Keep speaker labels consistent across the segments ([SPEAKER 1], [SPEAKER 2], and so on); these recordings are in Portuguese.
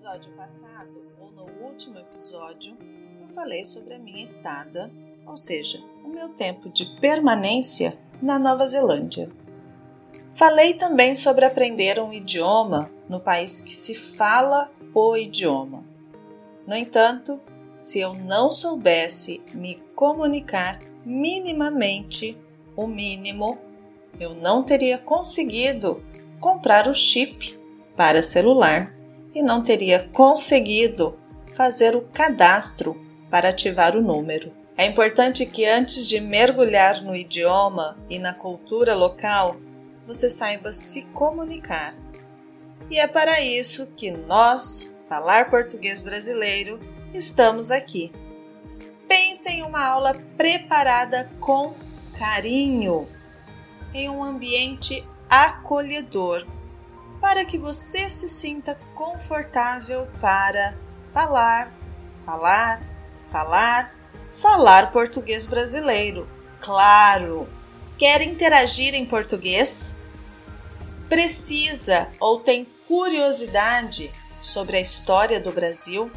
[SPEAKER 1] episódio passado, ou no último episódio, eu falei sobre a minha estada, ou seja, o meu tempo de permanência na Nova Zelândia. Falei também sobre aprender um idioma no país que se fala o idioma. No entanto, se eu não soubesse me comunicar minimamente, o mínimo, eu não teria conseguido comprar o chip para celular e não teria conseguido fazer o cadastro para ativar o número. É importante que antes de mergulhar no idioma e na cultura local, você saiba se comunicar. E é para isso que nós, Falar Português Brasileiro, estamos aqui. Pense em uma aula preparada com carinho, em um ambiente acolhedor para que você se sinta confortável para falar, falar, falar, falar português brasileiro. Claro! Quer interagir em português? Precisa ou tem curiosidade sobre a história do Brasil?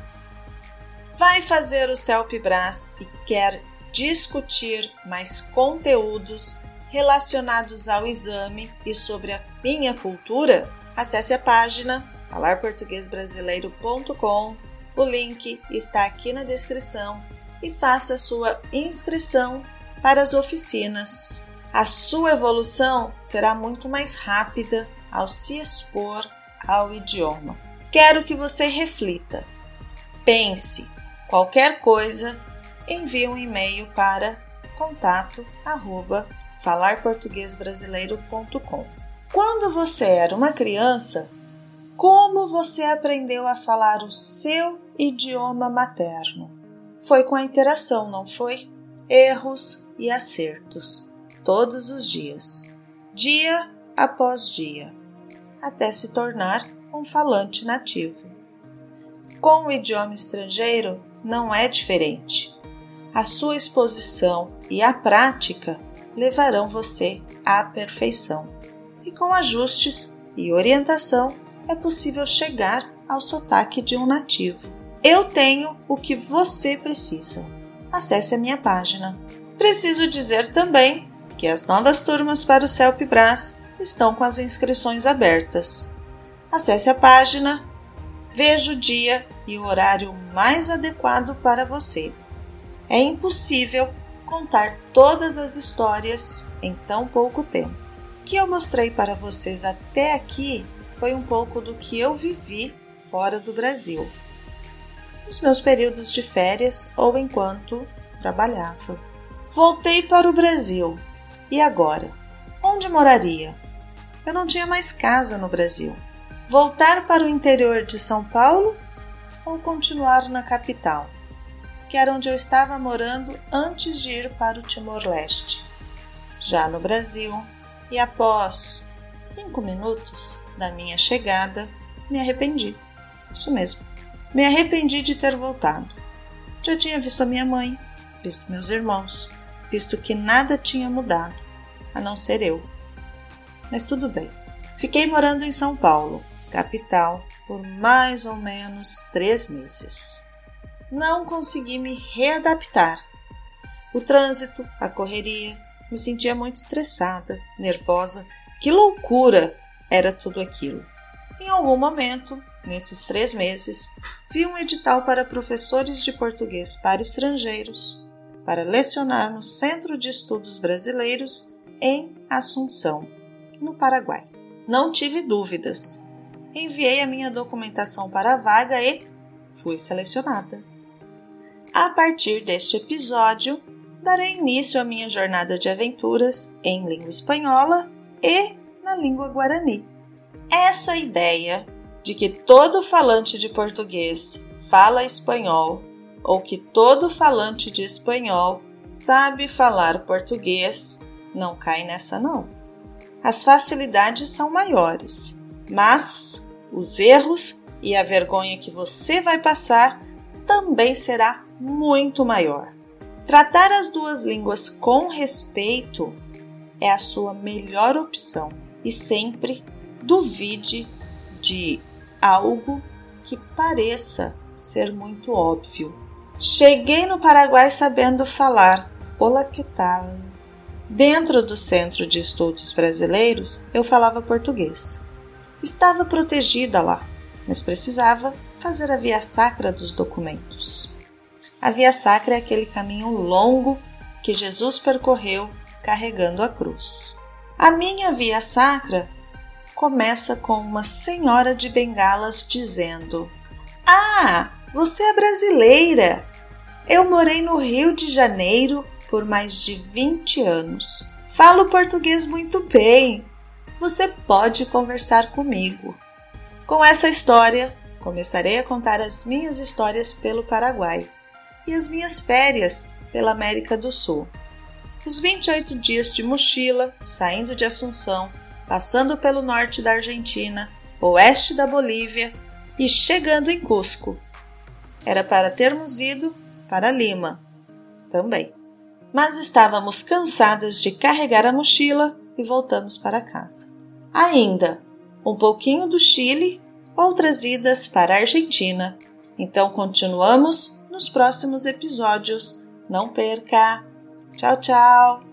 [SPEAKER 1] Vai fazer o CELPE-BRAS e quer discutir mais conteúdos relacionados ao exame e sobre a minha cultura? Acesse a página falarportuguesbrasileiro.com. O link está aqui na descrição e faça sua inscrição para as oficinas. A sua evolução será muito mais rápida ao se expor ao idioma. Quero que você reflita. Pense. Qualquer coisa, envie um e-mail para contato@falarportuguesbrasileiro.com. Quando você era uma criança, como você aprendeu a falar o seu idioma materno? Foi com a interação, não foi? Erros e acertos, todos os dias, dia após dia, até se tornar um falante nativo. Com o idioma estrangeiro, não é diferente. A sua exposição e a prática levarão você à perfeição e com ajustes e orientação é possível chegar ao sotaque de um nativo. Eu tenho o que você precisa. Acesse a minha página. Preciso dizer também que as novas turmas para o CELP Brás estão com as inscrições abertas. Acesse a página, veja o dia e o horário mais adequado para você. É impossível contar todas as histórias em tão pouco tempo que eu mostrei para vocês até aqui foi um pouco do que eu vivi fora do Brasil, nos meus períodos de férias ou enquanto trabalhava. Voltei para o Brasil e agora? Onde moraria? Eu não tinha mais casa no Brasil. Voltar para o interior de São Paulo ou continuar na capital, que era onde eu estava morando antes de ir para o Timor-Leste? Já no Brasil, e após cinco minutos da minha chegada, me arrependi. Isso mesmo, me arrependi de ter voltado. Já tinha visto a minha mãe, visto meus irmãos, visto que nada tinha mudado, a não ser eu. Mas tudo bem. Fiquei morando em São Paulo, capital, por mais ou menos três meses. Não consegui me readaptar. O trânsito, a correria, me sentia muito estressada, nervosa. Que loucura era tudo aquilo. Em algum momento, nesses três meses, vi um edital para professores de português para estrangeiros para lecionar no Centro de Estudos Brasileiros em Assunção, no Paraguai. Não tive dúvidas. Enviei a minha documentação para a vaga e fui selecionada. A partir deste episódio, darei início à minha jornada de aventuras em língua espanhola e na língua guarani. Essa ideia de que todo falante de português fala espanhol ou que todo falante de espanhol sabe falar português não cai nessa não. As facilidades são maiores, mas os erros e a vergonha que você vai passar também será muito maior. Tratar as duas línguas com respeito é a sua melhor opção e sempre duvide de algo que pareça ser muito óbvio. Cheguei no Paraguai sabendo falar Olá, que tal? Dentro do Centro de Estudos Brasileiros, eu falava português. Estava protegida lá, mas precisava fazer a via sacra dos documentos. A via sacra é aquele caminho longo que Jesus percorreu carregando a cruz. A minha via sacra começa com uma senhora de bengalas dizendo: Ah, você é brasileira! Eu morei no Rio de Janeiro por mais de 20 anos. Falo português muito bem. Você pode conversar comigo. Com essa história, começarei a contar as minhas histórias pelo Paraguai e as minhas férias pela América do Sul. Os 28 dias de mochila, saindo de Assunção, passando pelo norte da Argentina, oeste da Bolívia e chegando em Cusco. Era para termos ido para Lima também. Mas estávamos cansadas de carregar a mochila e voltamos para casa. Ainda um pouquinho do Chile, outras idas para a Argentina. Então continuamos nos próximos episódios. Não perca! Tchau, tchau!